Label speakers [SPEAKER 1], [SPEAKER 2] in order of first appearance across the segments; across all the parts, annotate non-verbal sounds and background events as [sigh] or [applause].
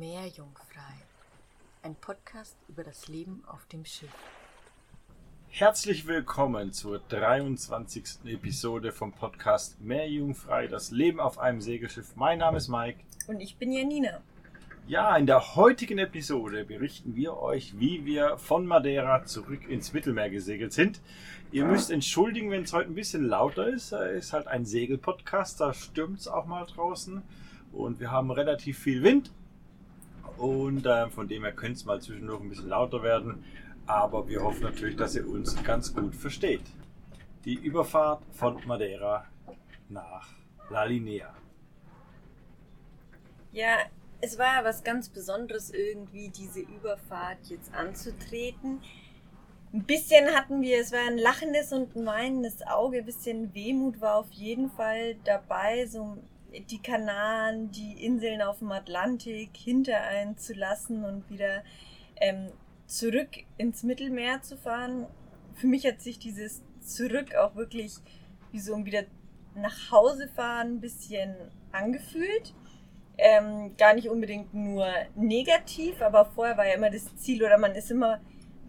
[SPEAKER 1] Meerjungfrei. Ein Podcast über das Leben auf dem Schiff.
[SPEAKER 2] Herzlich willkommen zur 23. Episode vom Podcast Meerjungfrei, das Leben auf einem Segelschiff. Mein Name ist Mike.
[SPEAKER 1] Und ich bin Janina.
[SPEAKER 2] Ja, in der heutigen Episode berichten wir euch, wie wir von Madeira zurück ins Mittelmeer gesegelt sind. Ihr müsst entschuldigen, wenn es heute ein bisschen lauter ist. Es ist halt ein Segelpodcast, da stürmt es auch mal draußen. Und wir haben relativ viel Wind. Und äh, von dem her könnte es mal zwischendurch ein bisschen lauter werden. Aber wir hoffen natürlich, dass ihr uns ganz gut versteht. Die Überfahrt von Madeira nach La Linea.
[SPEAKER 1] Ja, es war ja was ganz Besonderes irgendwie, diese Überfahrt jetzt anzutreten. Ein bisschen hatten wir, es war ein lachendes und ein weinendes Auge, ein bisschen Wehmut war auf jeden Fall dabei, so die Kanaren, die Inseln auf dem Atlantik hinter einen zu lassen und wieder ähm, zurück ins Mittelmeer zu fahren. Für mich hat sich dieses Zurück auch wirklich wie so ein wieder nach Hause fahren ein bisschen angefühlt. Ähm, gar nicht unbedingt nur negativ, aber vorher war ja immer das Ziel oder man ist immer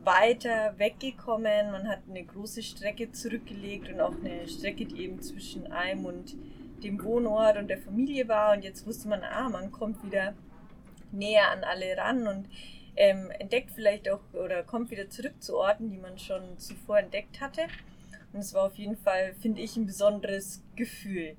[SPEAKER 1] weiter weggekommen. Man hat eine große Strecke zurückgelegt und auch eine Strecke, die eben zwischen einem und dem Wohnort und der Familie war. Und jetzt wusste man, ah, man kommt wieder näher an alle ran und ähm, entdeckt vielleicht auch oder kommt wieder zurück zu Orten, die man schon zuvor entdeckt hatte. Und es war auf jeden Fall, finde ich, ein besonderes Gefühl.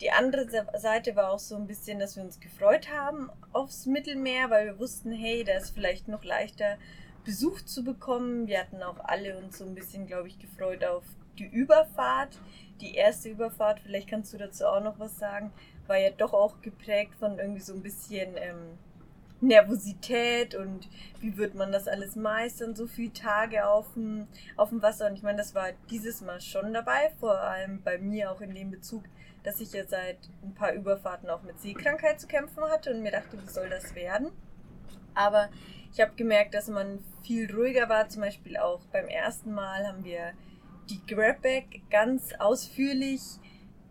[SPEAKER 1] Die andere Seite war auch so ein bisschen, dass wir uns gefreut haben aufs Mittelmeer, weil wir wussten, hey, da ist vielleicht noch leichter Besuch zu bekommen. Wir hatten auch alle uns so ein bisschen, glaube ich, gefreut auf die Überfahrt. Die erste Überfahrt, vielleicht kannst du dazu auch noch was sagen, war ja doch auch geprägt von irgendwie so ein bisschen ähm, Nervosität und wie wird man das alles meistern, so viele Tage auf dem, auf dem Wasser. Und ich meine, das war dieses Mal schon dabei, vor allem bei mir auch in dem Bezug, dass ich ja seit ein paar Überfahrten auch mit Seekrankheit zu kämpfen hatte und mir dachte, wie soll das werden? Aber ich habe gemerkt, dass man viel ruhiger war. Zum Beispiel auch beim ersten Mal haben wir die Grabbag ganz ausführlich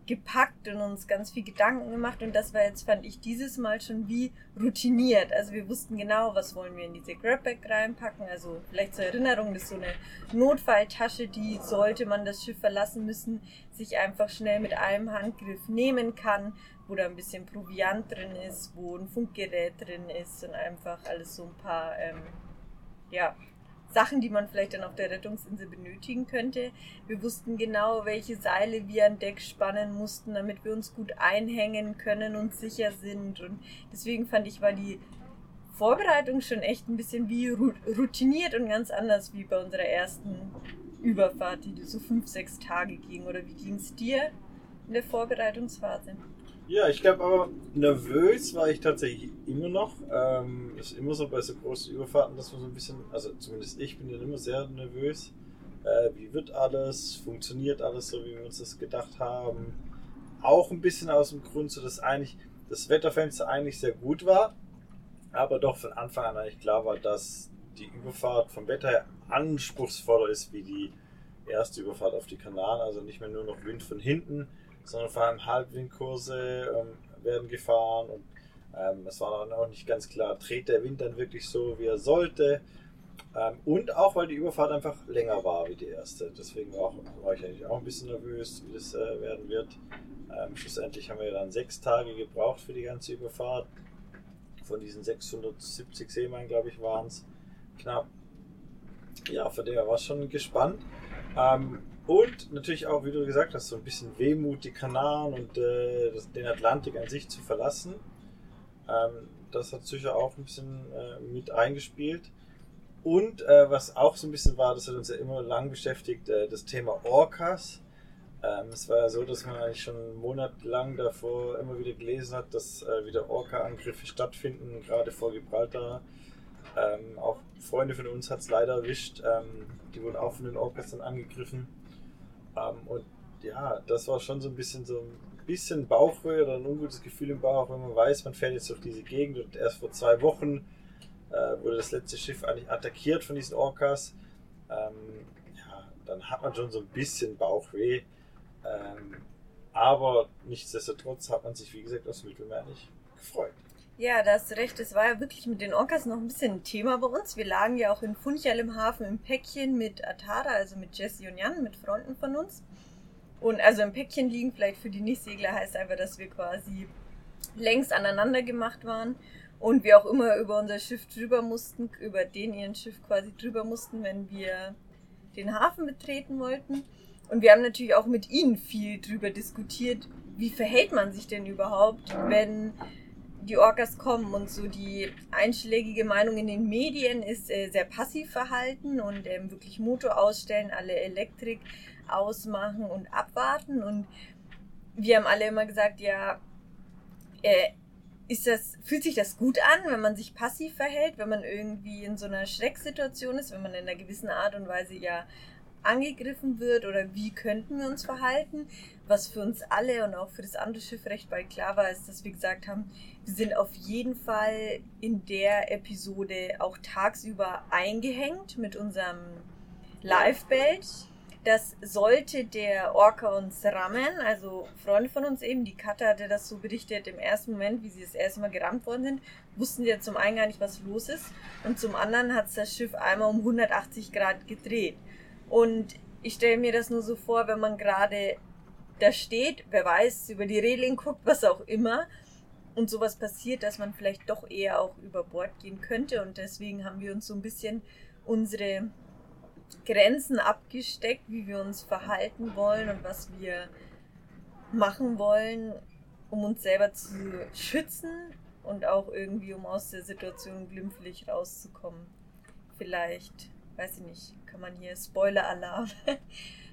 [SPEAKER 1] gepackt und uns ganz viel Gedanken gemacht und das war jetzt, fand ich, dieses Mal schon wie routiniert. Also wir wussten genau, was wollen wir in diese Grabbag reinpacken. Also vielleicht zur Erinnerung, das ist so eine Notfalltasche, die sollte man das Schiff verlassen müssen, sich einfach schnell mit einem Handgriff nehmen kann, wo da ein bisschen Proviant drin ist, wo ein Funkgerät drin ist und einfach alles so ein paar, ähm, ja, Sachen, die man vielleicht dann auf der Rettungsinsel benötigen könnte. Wir wussten genau, welche Seile wir an Deck spannen mussten, damit wir uns gut einhängen können und sicher sind. Und deswegen fand ich, war die Vorbereitung schon echt ein bisschen wie routiniert und ganz anders wie bei unserer ersten Überfahrt, die so fünf, sechs Tage ging. Oder wie ging es dir in der Vorbereitungsphase?
[SPEAKER 2] Ja, ich glaube aber, nervös war ich tatsächlich immer noch. Ähm, ist immer so bei so großen Überfahrten, dass man so ein bisschen, also zumindest ich bin ja immer sehr nervös. Äh, wie wird alles? Funktioniert alles so, wie wir uns das gedacht haben? Auch ein bisschen aus dem Grund, so dass eigentlich das Wetterfenster eigentlich sehr gut war, aber doch von Anfang an eigentlich klar war, dass die Überfahrt vom Wetter her anspruchsvoller ist wie die erste Überfahrt auf die Kanaren. Also nicht mehr nur noch Wind von hinten, sondern vor allem Halbwindkurse ähm, werden gefahren und ähm, es war dann auch nicht ganz klar, dreht der Wind dann wirklich so, wie er sollte. Ähm, und auch, weil die Überfahrt einfach länger war wie die erste. Deswegen war, auch, war ich eigentlich auch ein bisschen nervös, wie das äh, werden wird. Ähm, schlussendlich haben wir dann sechs Tage gebraucht für die ganze Überfahrt. Von diesen 670 Seemeilen, glaube ich, waren es knapp. Ja, von der war ich schon gespannt. Ähm, und natürlich auch, wie du gesagt hast, so ein bisschen Wehmut, die Kanaren und äh, den Atlantik an sich zu verlassen. Ähm, das hat sicher auch ein bisschen äh, mit eingespielt. Und äh, was auch so ein bisschen war, das hat uns ja immer lang beschäftigt, äh, das Thema Orcas. Ähm, es war ja so, dass man eigentlich schon monatelang davor immer wieder gelesen hat, dass äh, wieder Orca-Angriffe stattfinden, gerade vor Gibraltar. Ähm, auch Freunde von uns hat es leider erwischt. Ähm, die wurden auch von den Orcas dann angegriffen. Ähm, und ja, das war schon so ein bisschen so ein bisschen Bauchweh oder ein ungutes Gefühl im Bauch, wenn man weiß, man fährt jetzt durch diese Gegend und erst vor zwei Wochen äh, wurde das letzte Schiff eigentlich attackiert von diesen Orcas. Ähm, ja, dann hat man schon so ein bisschen Bauchweh. Ähm, aber nichtsdestotrotz hat man sich, wie gesagt, aufs Mittelmeer nicht gefreut.
[SPEAKER 1] Ja, da hast recht. Es war ja wirklich mit den Orcas noch ein bisschen ein Thema bei uns. Wir lagen ja auch in Funchal im Hafen im Päckchen mit Atara, also mit Jesse und Jan, mit Freunden von uns. Und also im Päckchen liegen, vielleicht für die Nichtsegler, heißt einfach, dass wir quasi längst aneinander gemacht waren und wir auch immer über unser Schiff drüber mussten, über den ihren Schiff quasi drüber mussten, wenn wir den Hafen betreten wollten. Und wir haben natürlich auch mit ihnen viel drüber diskutiert, wie verhält man sich denn überhaupt, wenn die Orcas kommen und so die einschlägige Meinung in den Medien ist äh, sehr passiv verhalten und ähm, wirklich Motor ausstellen, alle Elektrik ausmachen und abwarten. Und wir haben alle immer gesagt, ja, äh, ist das, fühlt sich das gut an, wenn man sich passiv verhält, wenn man irgendwie in so einer Schrecksituation ist, wenn man in einer gewissen Art und Weise ja angegriffen wird oder wie könnten wir uns verhalten? Was für uns alle und auch für das andere Schiff recht bald klar war, ist, dass wir gesagt haben, wir sind auf jeden Fall in der Episode auch tagsüber eingehängt mit unserem Live-Belt. Das sollte der Orca uns rammen, also Freunde von uns eben, die Katha hatte das so berichtet, im ersten Moment, wie sie das erste Mal gerammt worden sind, wussten sie ja zum einen gar nicht, was los ist und zum anderen hat das Schiff einmal um 180 Grad gedreht. Und ich stelle mir das nur so vor, wenn man gerade da steht, wer weiß, über die Reling guckt, was auch immer, und sowas passiert, dass man vielleicht doch eher auch über Bord gehen könnte. Und deswegen haben wir uns so ein bisschen unsere Grenzen abgesteckt, wie wir uns verhalten wollen und was wir machen wollen, um uns selber zu schützen und auch irgendwie, um aus der Situation glimpflich rauszukommen. Vielleicht weiß ich nicht, kann man hier Spoiler-Alarm [laughs]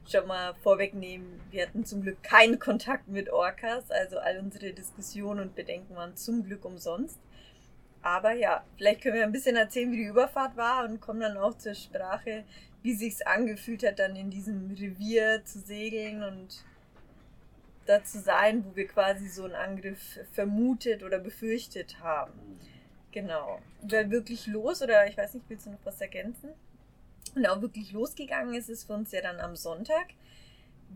[SPEAKER 1] schon mal vorwegnehmen. Wir hatten zum Glück keinen Kontakt mit Orcas, also all unsere Diskussionen und Bedenken waren zum Glück umsonst. Aber ja, vielleicht können wir ein bisschen erzählen, wie die Überfahrt war und kommen dann auch zur Sprache, wie sich's angefühlt hat, dann in diesem Revier zu segeln und da zu sein, wo wir quasi so einen Angriff vermutet oder befürchtet haben. Genau. War wirklich los oder ich weiß nicht, willst du noch was ergänzen? Und auch wirklich losgegangen ist es für uns ja dann am Sonntag.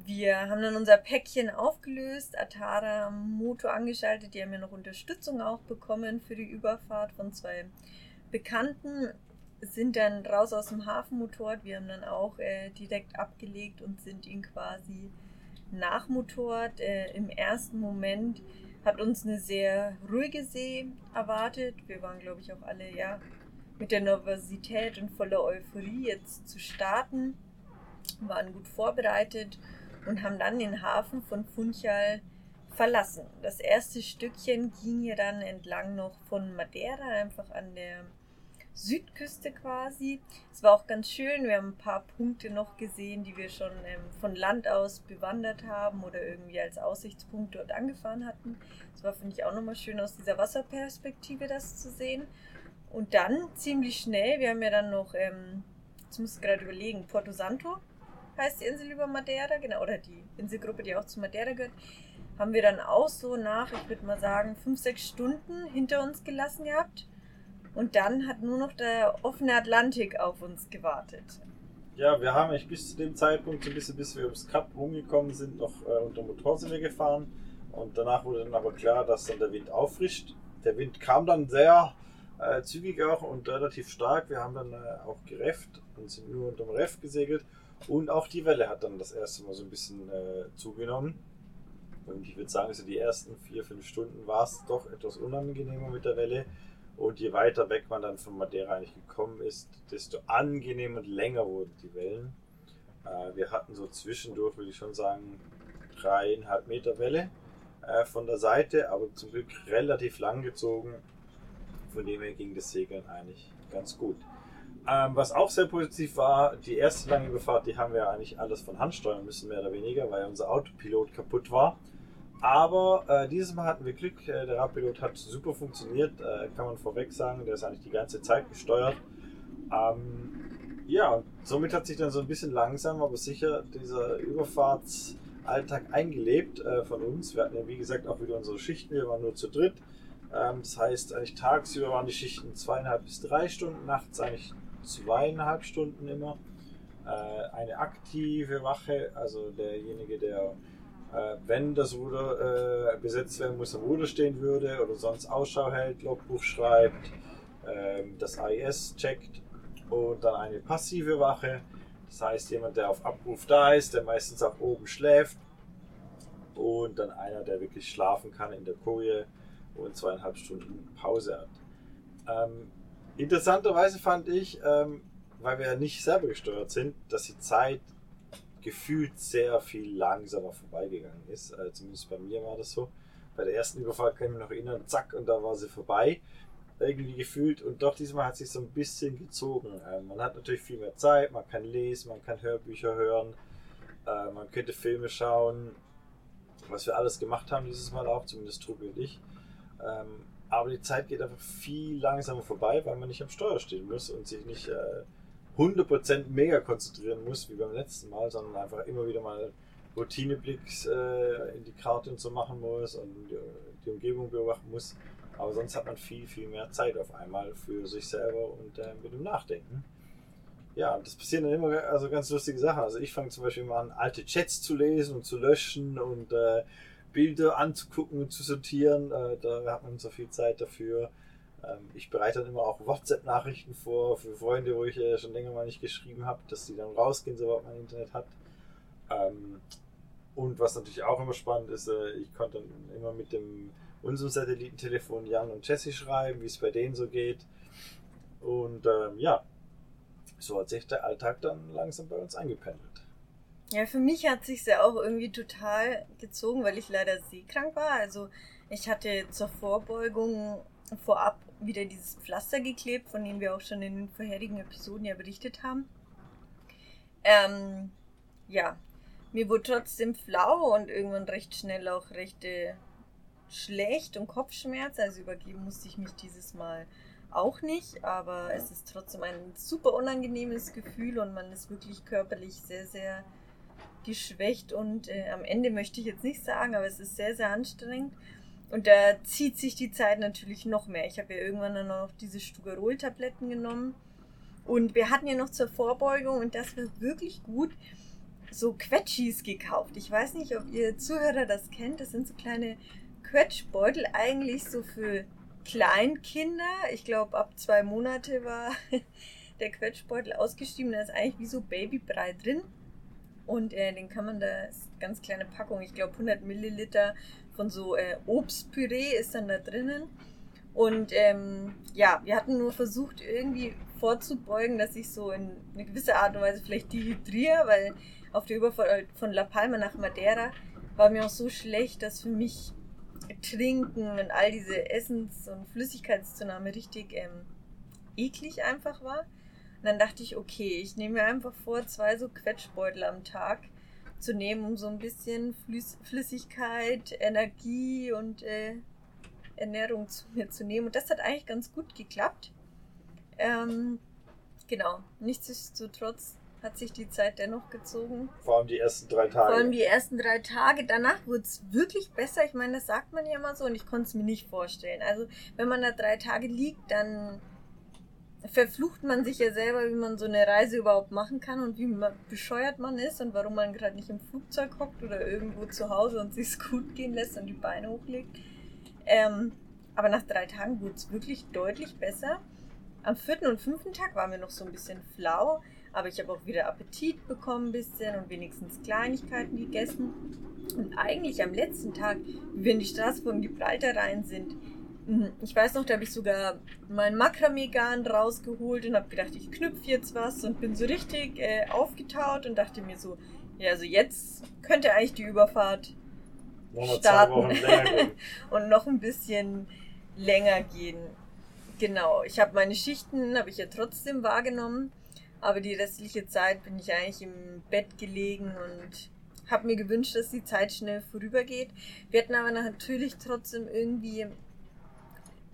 [SPEAKER 1] Wir haben dann unser Päckchen aufgelöst, Atara Motor angeschaltet. Die haben ja noch Unterstützung auch bekommen für die Überfahrt von zwei Bekannten. Sind dann raus aus dem Hafenmotor. Wir haben dann auch äh, direkt abgelegt und sind ihn quasi nachmotort. Äh, Im ersten Moment hat uns eine sehr ruhige See erwartet. Wir waren, glaube ich, auch alle ja mit der Nervosität und voller Euphorie jetzt zu starten, waren gut vorbereitet und haben dann den Hafen von Funchal verlassen. Das erste Stückchen ging ja dann entlang noch von Madeira, einfach an der Südküste quasi. Es war auch ganz schön. Wir haben ein paar Punkte noch gesehen, die wir schon ähm, von Land aus bewandert haben oder irgendwie als Aussichtspunkt dort angefahren hatten. Es war, finde ich, auch nochmal schön aus dieser Wasserperspektive das zu sehen. Und dann ziemlich schnell, wir haben ja dann noch, ähm, jetzt muss ich gerade überlegen, Porto Santo heißt die Insel über Madeira, genau, oder die Inselgruppe, die auch zu Madeira gehört, haben wir dann auch so nach, ich würde mal sagen, fünf, sechs Stunden hinter uns gelassen gehabt. Und dann hat nur noch der offene Atlantik auf uns gewartet.
[SPEAKER 2] Ja, wir haben eigentlich bis zu dem Zeitpunkt, so ein bisschen bis wir ums Kap rumgekommen sind, noch äh, unter Motorsinne gefahren. Und danach wurde dann aber klar, dass dann der Wind auffrischt. Der Wind kam dann sehr äh, zügig auch und relativ stark. Wir haben dann äh, auch gerefft und sind nur unterm Reff gesegelt. Und auch die Welle hat dann das erste Mal so ein bisschen äh, zugenommen. Und ich würde sagen, so die ersten vier, fünf Stunden war es doch etwas unangenehmer mit der Welle. Und je weiter weg man dann von Madeira eigentlich gekommen ist, desto angenehmer und länger wurden die Wellen. Äh, wir hatten so zwischendurch, würde ich schon sagen, dreieinhalb Meter Welle äh, von der Seite, aber zum Glück relativ lang gezogen von dem her ging das Segeln eigentlich ganz gut. Ähm, was auch sehr positiv war, die erste lange Überfahrt, die haben wir eigentlich alles von Hand steuern müssen, mehr oder weniger, weil unser Autopilot kaputt war. Aber äh, dieses Mal hatten wir Glück, äh, der Radpilot hat super funktioniert, äh, kann man vorweg sagen, der ist eigentlich die ganze Zeit gesteuert. Ähm, ja, somit hat sich dann so ein bisschen langsam, aber sicher dieser Überfahrtsalltag eingelebt äh, von uns. Wir hatten ja, wie gesagt, auch wieder unsere Schichten, wir waren nur zu dritt. Ähm, das heißt, eigentlich tagsüber waren die Schichten zweieinhalb bis drei Stunden, nachts eigentlich zweieinhalb Stunden immer. Äh, eine aktive Wache, also derjenige, der Äh, wenn das Ruder äh, besetzt werden muss, am Ruder stehen würde oder sonst Ausschau hält, Logbuch schreibt, äh, das AIS checkt und dann eine passive Wache. Das heißt, jemand, der auf Abruf da ist, der meistens auch oben schläft und dann einer, der wirklich schlafen kann in der Koje und zweieinhalb Stunden Pause hat. Ähm, interessanterweise fand ich, ähm, weil wir ja nicht selber gesteuert sind, dass die Zeit gefühlt sehr viel langsamer vorbeigegangen ist. Äh, zumindest bei mir war das so. Bei der ersten Überfahrt kann ich mich noch erinnern, zack, und da war sie vorbei. Irgendwie gefühlt. Und doch diesmal hat sich so ein bisschen gezogen. Äh, man hat natürlich viel mehr Zeit, man kann lesen, man kann Hörbücher hören, äh, man könnte Filme schauen, was wir alles gemacht haben dieses Mal auch, zumindest Tobi und ich. Ähm, aber die Zeit geht einfach viel langsamer vorbei, weil man nicht am Steuer stehen muss und sich nicht äh, 100% mega konzentrieren muss, wie beim letzten Mal, sondern einfach immer wieder mal Routineblicks äh, in die Karte und so machen muss und die, die, Umgebung beobachten muss. Aber sonst hat man viel, viel mehr Zeit auf einmal für sich selber und äh, mit dem Nachdenken. Ja, das passieren dann immer also ganz lustige Sachen. Also ich fange zum Beispiel immer an, alte Chats zu lesen und zu löschen und äh, Bilder anzugucken und zu sortieren. Äh, da hat man so viel Zeit dafür. Ähm, ich bereite dann immer auch WhatsApp-Nachrichten vor für Freunde, wo ich äh, schon länger mal nicht geschrieben habe, dass die dann rausgehen, sobald man Internet hat. Ähm, und was natürlich auch immer spannend ist, äh, ich konnte dann immer mit dem unserem Satellitentelefon Jan und Jesse schreiben, wie es bei denen so geht. Und ähm, ja, so hat sich der Alltag dann langsam bei uns eingependelt.
[SPEAKER 1] Ja, für mich hat sich ja auch irgendwie total gezogen, weil ich leider seekrank war. Also ich hatte zur Vorbeugung vorab wieder dieses Pflaster geklebt, von dem wir auch schon in den vorherigen Episoden ja berichtet haben. Ähm, ja, mir wurde trotzdem flau und irgendwann recht schnell auch recht äh, schlecht und Kopfschmerz. Also übergeben musste ich mich dieses Mal auch nicht, aber es ist trotzdem ein super unangenehmes Gefühl und man ist wirklich körperlich sehr, sehr geschwächt und äh, am Ende möchte ich jetzt nicht sagen, aber es ist sehr, sehr anstrengend. Und da zieht sich die Zeit natürlich noch mehr. Ich habe ja irgendwann dann noch diese Stugarol-Tabletten genommen. Und wir hatten ja noch zur Vorbeugung, und das war wirklich gut, so Quetschis gekauft. Ich weiß nicht, ob ihr Zuhörer das kennt. Das sind so kleine Quetschbeutel, eigentlich so für Kleinkinder. Ich glaube, ab zwei Monate war [laughs] der Quetschbeutel ausgeschrieben. Da ist eigentlich wie so Babybrei drin. Und äh, den kann man da, ist ganz kleine Packung, ich glaube 100 Milliliter von so äh, Obstpüree ist dann da drinnen. Und ähm, ja, wir hatten nur versucht, irgendwie vorzubeugen, dass ich so in eine gewisse Art und Weise vielleicht dehydriere, weil auf der Überfahrt von La Palma nach Madeira war mir auch so schlecht, dass für mich Trinken und all diese Essens- und Flüssigkeitszunahme richtig ähm, eklig einfach war. Und dann dachte ich, okay, ich nehme mir einfach vor, zwei so Quetschbeutel am Tag zu nehmen, um so ein bisschen Flüssigkeit, Energie und äh, Ernährung zu mir zu nehmen. Und das hat eigentlich ganz gut geklappt. Ähm, genau, nichtsdestotrotz hat sich die Zeit dennoch gezogen.
[SPEAKER 2] Vor allem die ersten drei Tage.
[SPEAKER 1] Vor allem die ersten drei Tage. Danach wurde es wirklich besser. Ich meine, das sagt man ja immer so und ich konnte es mir nicht vorstellen. Also, wenn man da drei Tage liegt, dann verflucht man sich ja selber, wie man so eine Reise überhaupt machen kann und wie bescheuert man ist und warum man gerade nicht im Flugzeug hockt oder irgendwo zu Hause und sich gut gehen lässt und die Beine hochlegt. Ähm, aber nach drei Tagen wurde es wirklich deutlich besser. Am vierten und fünften Tag waren wir noch so ein bisschen flau, aber ich habe auch wieder Appetit bekommen ein bisschen und wenigstens Kleinigkeiten gegessen. Und eigentlich am letzten Tag, wie wir in die Straße von Gibraltar rein sind. Ich weiß noch, da habe ich sogar mein Makramee-Garn rausgeholt und habe gedacht, ich knüpfe jetzt was und bin so richtig äh, aufgetaut und dachte mir so, ja, also jetzt könnte eigentlich die Überfahrt starten [laughs] und noch ein bisschen länger gehen. Genau, ich habe meine Schichten, habe ich ja trotzdem wahrgenommen, aber die restliche Zeit bin ich eigentlich im Bett gelegen und habe mir gewünscht, dass die Zeit schnell vorübergeht. Wir hatten aber natürlich trotzdem irgendwie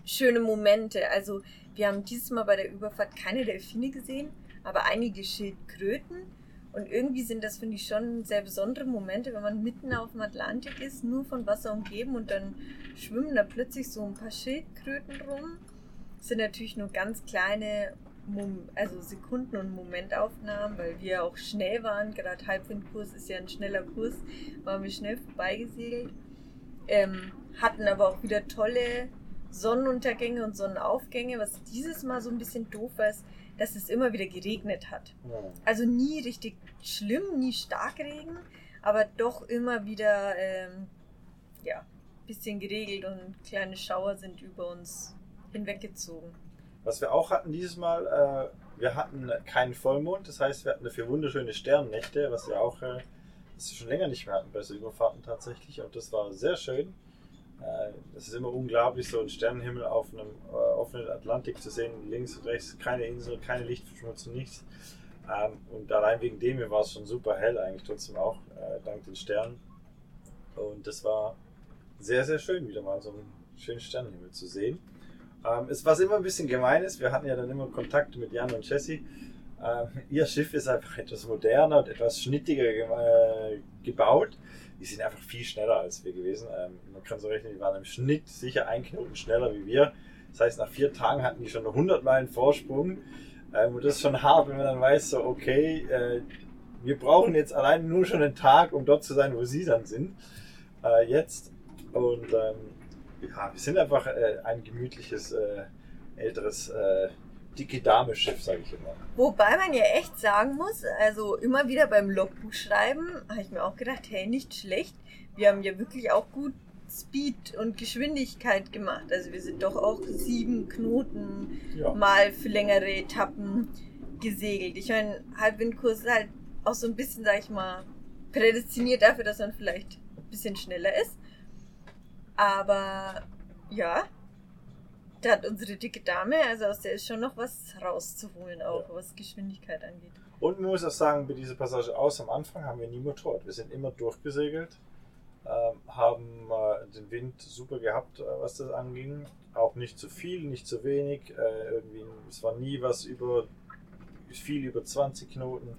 [SPEAKER 1] schöne Momente. Also wir haben dieses Mal bei der Überfahrt keine Delfine gesehen, aber einige Schildkröten. Und irgendwie sind das, finde ich, schon sehr besondere Momente, wenn man mitten auf dem Atlantik ist, nur von Wasser umgeben und dann schwimmen da plötzlich so ein paar Schildkröten rum. Das sind natürlich nur ganz kleine also Sekunden- und Momentaufnahmen, weil wir auch schnell waren. Gerade Halbwindkurs ist ja ein schneller Kurs, waren wir schnell vorbeigesegelt. Ähm, hatten aber auch wieder tolle Sonnenuntergänge und Sonnenaufgänge. Was dieses Mal so ein bisschen doof war, ist, dass es immer wieder geregnet hat. Also nie richtig schlimm, nie Starkregen, aber doch immer wieder ähm, ja, bisschen geregelt und kleine Schauer sind über uns hinweggezogen.
[SPEAKER 2] Was wir auch hatten dieses Mal, äh, wir hatten keinen Vollmond, das heißt, wir hatten dafür wunderschöne Sternnächte, was wir auch äh, was wir schon länger nicht mehr hatten bei so Überfahrten tatsächlich. Und das war sehr schön. Äh, es ist immer unglaublich, so einen Sternenhimmel auf einem äh, offenen Atlantik zu sehen, links und rechts, keine Insel, keine Lichtverschmutzung, nichts. Ähm, und allein wegen dem war es schon super hell eigentlich trotzdem auch, äh, dank den Sternen. Und das war sehr, sehr schön, wieder mal so einen schönen Sternenhimmel zu sehen. Ähm, es, was immer ein bisschen gemein ist, wir hatten ja dann immer Kontakt mit Jan und Jesse. Ähm, [laughs] ihr Schiff ist einfach etwas moderner und etwas schnittiger äh, gebaut. Die sind einfach viel schneller als wir gewesen. Ähm, man kann so rechnen, die waren im Schnitt sicher ein Knoten schneller wie wir. Das heißt, nach vier Tagen hatten die schon 100 Meilen Vorsprung. Ähm, und das ist schon hart, wenn man dann weiß, so, okay, äh, wir brauchen jetzt allein nur schon einen Tag, um dort zu sein, wo sie dann sind. Äh, jetzt. Und ähm, ja, wir sind einfach äh, ein gemütliches, äh, älteres, dicke Dame-Schiff, sage ich immer.
[SPEAKER 1] Wobei man ja echt sagen muss, also immer wieder beim Logbuch schreiben, habe ich mir auch gedacht, hey, nicht schlecht. Wir haben ja wirklich auch gut Speed und Geschwindigkeit gemacht. Also wir sind doch auch sieben Knoten ja. mal für längere Etappen gesegelt. Ich meine, Halbwindkurs ist halt auch so ein bisschen, sag ich mal, prädestiniert dafür, dass man vielleicht ein bisschen schneller ist. Aber ja, da hat unsere dicke Dame, also aus der ist schon noch was rauszuholen, auch ja. was Geschwindigkeit angeht.
[SPEAKER 2] Und man muss auch sagen, bei dieser Passage aus am Anfang haben wir nie motoriert. Wir sind immer durchgesegelt, ähm, haben äh, den Wind super gehabt, äh, was das anging. Auch nicht zu viel, nicht zu wenig. Äh, irgendwie, es war nie was über viel über 20 Knoten.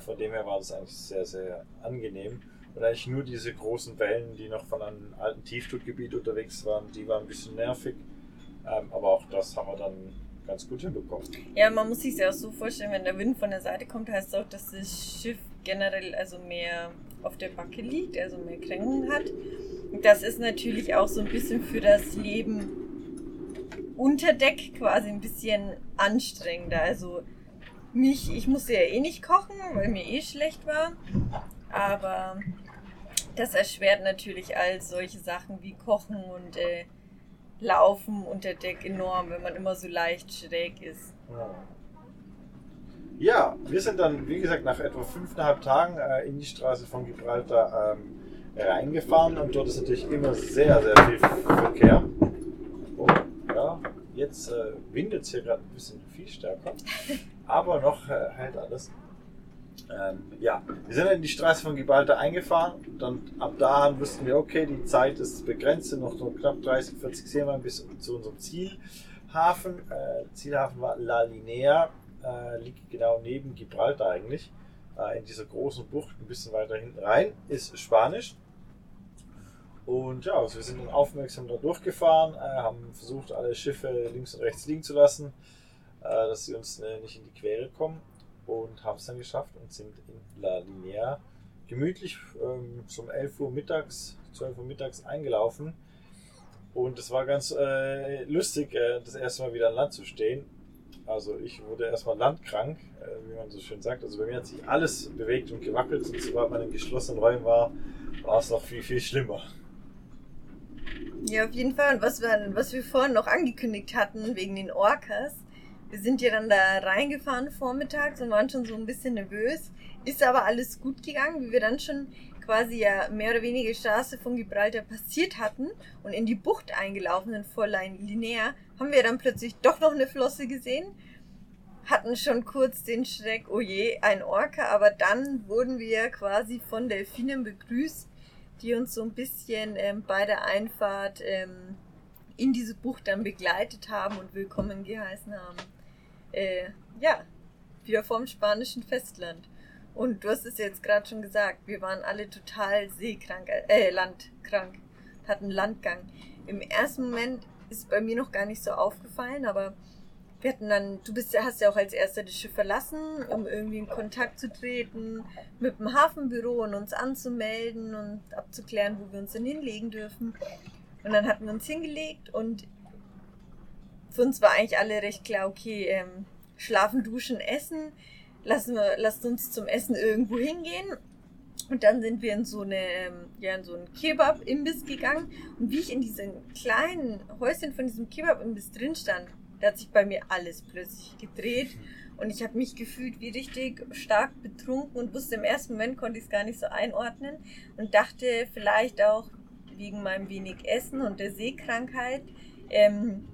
[SPEAKER 2] Von dem her war das eigentlich sehr, sehr angenehm. Und eigentlich nur diese großen Wellen, die noch von einem alten Tiefstudgebiet unterwegs waren, die waren ein bisschen nervig. Ähm, aber auch das haben wir dann ganz gut hinbekommen.
[SPEAKER 1] Ja, man muss sich ja auch so vorstellen, wenn der Wind von der Seite kommt, heißt das auch, dass das Schiff generell also mehr auf der Backe liegt, also mehr Kränken hat. Das ist natürlich auch so ein bisschen für das Leben unter Deck quasi ein bisschen anstrengender. Also mich, ich musste ja eh nicht kochen, weil mir eh schlecht war. Aber das erschwert natürlich all solche Sachen wie Kochen und äh, Laufen unter Deck enorm, wenn man immer so leicht schräg ist.
[SPEAKER 2] Ja, wir sind dann, wie gesagt, nach etwa fünfeinhalb Tagen äh, in die Straße von Gibraltar ähm, reingefahren und dort ist natürlich immer sehr, sehr viel Verkehr. Oh, ja, jetzt äh, windet es hier gerade ein bisschen viel stärker, [laughs] aber noch äh, hält alles. Ähm, ja, wir sind in die Straße von Gibraltar eingefahren. Dann ab da wussten wir, okay, die Zeit ist begrenzt, sind noch so knapp 30, 40 Seemeilen bis zu unserem Zielhafen. Äh, Zielhafen war La Linea, äh, liegt genau neben Gibraltar eigentlich. Äh, in dieser großen Bucht, ein bisschen weiter hinten rein, ist Spanisch. Und ja, also wir sind dann aufmerksam da durchgefahren, äh, haben versucht, alle Schiffe links und rechts liegen zu lassen, äh, dass sie uns äh, nicht in die Quere kommen und haben es dann geschafft und sind in La Linea gemütlich ähm, um 11 Uhr mittags, 12 Uhr mittags eingelaufen. Und es war ganz äh, lustig, äh, das erste Mal wieder an Land zu stehen. Also ich wurde erstmal landkrank, äh, wie man so schön sagt. Also bei mir hat sich alles bewegt und gewackelt und sobald man in geschlossenen Räumen war, war es noch viel, viel schlimmer.
[SPEAKER 1] Ja, auf jeden Fall. Und was wir, was wir vorhin noch angekündigt hatten, wegen den Orcas, wir sind ja dann da reingefahren vormittags und waren schon so ein bisschen nervös. Ist aber alles gut gegangen, wie wir dann schon quasi ja mehr oder weniger Straße von Gibraltar passiert hatten und in die Bucht eingelaufen sind vor Linea, haben wir dann plötzlich doch noch eine Flosse gesehen. Hatten schon kurz den Schreck, oh je, ein Orca, aber dann wurden wir quasi von Delfinen begrüßt, die uns so ein bisschen ähm, bei der Einfahrt ähm, in diese Bucht dann begleitet haben und willkommen geheißen haben äh, ja, wieder vom spanischen Festland. Und du hast es jetzt gerade schon gesagt, wir waren alle total seekrank, äh, landkrank, hatten Landgang. Im ersten Moment ist bei mir noch gar nicht so aufgefallen, aber wir hatten dann, du bist, hast ja auch als erster das Schiff verlassen, um irgendwie in Kontakt zu treten mit dem Hafenbüro und uns anzumelden und abzuklären, wo wir uns denn hinlegen dürfen. Und dann hatten wir uns hingelegt und für uns war eigentlich alle recht klar, okay, ähm, schlafen, duschen, essen, lassen wir, lasst uns zum Essen irgendwo hingehen. Und dann sind wir in so eine, ähm, ja, in so einen Kebab-Imbiss gegangen. Und wie ich in diesem kleinen Häuschen von diesem Kebab-Imbiss drin stand, da hat sich bei mir alles plötzlich gedreht. Und ich habe mich gefühlt wie richtig stark betrunken und wusste im ersten Moment, konnte ich es gar nicht so einordnen. Und dachte vielleicht auch wegen meinem wenig Essen und der Seekrankheit, ähm,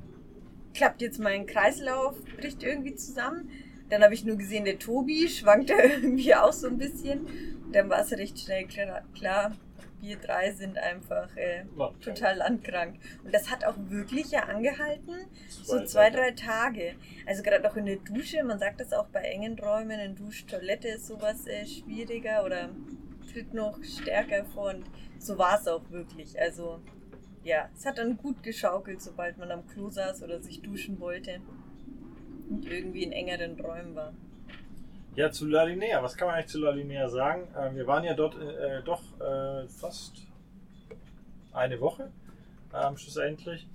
[SPEAKER 1] klappt jetzt mein Kreislauf, bricht irgendwie zusammen. Dann habe ich nur gesehen, der Tobi schwankte [laughs] irgendwie auch so ein bisschen. Dann war es recht schnell klar, klar wir drei sind einfach äh, total landkrank. Und das hat auch wirklich ja angehalten, zwei, so zwei, drei Tage. Also gerade auch in der Dusche, man sagt das auch bei engen Räumen, in Duschtoilette ist sowas äh, schwieriger oder tritt noch stärker vor. Und so war es auch wirklich. Also ja, es hat dann gut geschaukelt, sobald man am Klo saß oder sich duschen wollte und irgendwie in engeren Räumen war.
[SPEAKER 2] Ja, zu La Linea. Was kann man eigentlich zu La Linea sagen? Ähm, wir waren ja dort äh, doch äh, fast eine Woche ähm, schlussendlich.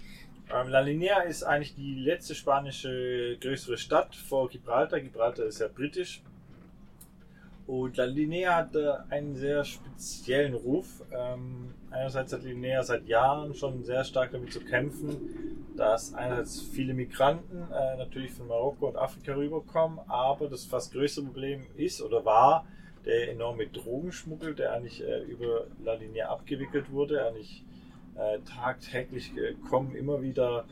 [SPEAKER 2] Ähm, La Linea ist eigentlich die letzte spanische größere Stadt vor Gibraltar. Gibraltar ist ja britisch. Und La Linea hat äh, einen sehr speziellen Ruf. Ähm, einerseits hat Linea seit Jahren schon sehr stark damit zu kämpfen, dass einerseits viele Migranten äh, natürlich von Marokko und Afrika rüberkommen, aber das fast größte Problem ist oder war der enorme Drogenschmuggel, der eigentlich äh, über La Linea abgewickelt wurde. Eigentlich äh, tagtäglich kommen immer wieder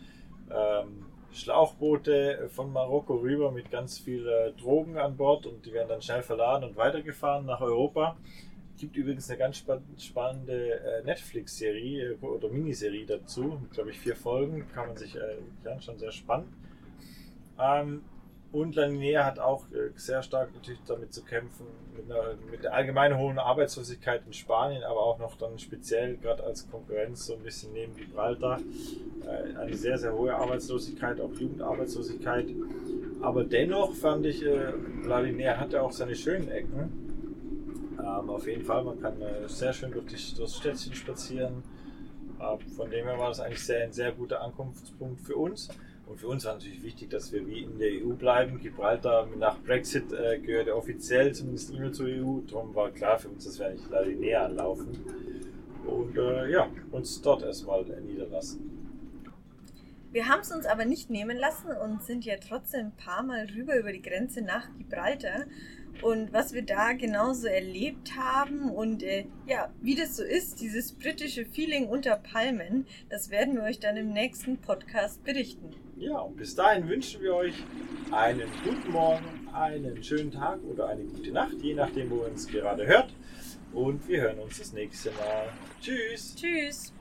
[SPEAKER 2] ähm, Schlauchboote von Marokko rüber mit ganz viel äh, Drogen an Bord und die werden dann schnell verladen und weitergefahren nach Europa. Gibt übrigens eine ganz spannende äh, Netflix-Serie äh, oder Miniserie dazu, glaube ich vier Folgen, kann man sich äh, anschauen, sehr spannend. Ähm, und Laninea hat auch äh, sehr stark natürlich damit zu kämpfen, mit, einer, mit der allgemeinen hohen Arbeitslosigkeit in Spanien, aber auch noch dann speziell gerade als Konkurrenz so ein bisschen neben Gibraltar. Äh, eine sehr, sehr hohe Arbeitslosigkeit, auch Jugendarbeitslosigkeit. Aber dennoch fand ich, äh, Lalinea hatte auch seine schönen Ecken. Ähm, auf jeden Fall, man kann sehr schön durch, das Städtchen spazieren. Äh, von dem her war das eigentlich sehr, ein sehr guter Ankunftspunkt für uns. Und für uns war natürlich wichtig, dass wir wie in der EU bleiben. Gibraltar nach Brexit äh, gehört offiziell zumindest nicht mehr zur EU. Darum war klar für uns, dass wir nicht näher anlaufen. Und äh, ja, uns dort erstmal niederlassen.
[SPEAKER 1] Wir haben es uns aber nicht nehmen lassen und sind ja trotzdem ein paar Mal rüber über die Grenze nach Gibraltar. Und was wir da genauso erlebt haben und äh, ja, wie das so ist, dieses britische Feeling unter Palmen, das werden wir euch dann im nächsten Podcast berichten.
[SPEAKER 2] Ja, und bis dahin wünschen wir euch einen guten Morgen, einen schönen Tag oder eine gute Nacht, je nachdem, wo ihr uns gerade hört. Und wir hören uns das nächste Mal. Tschüss.
[SPEAKER 1] Tschüss.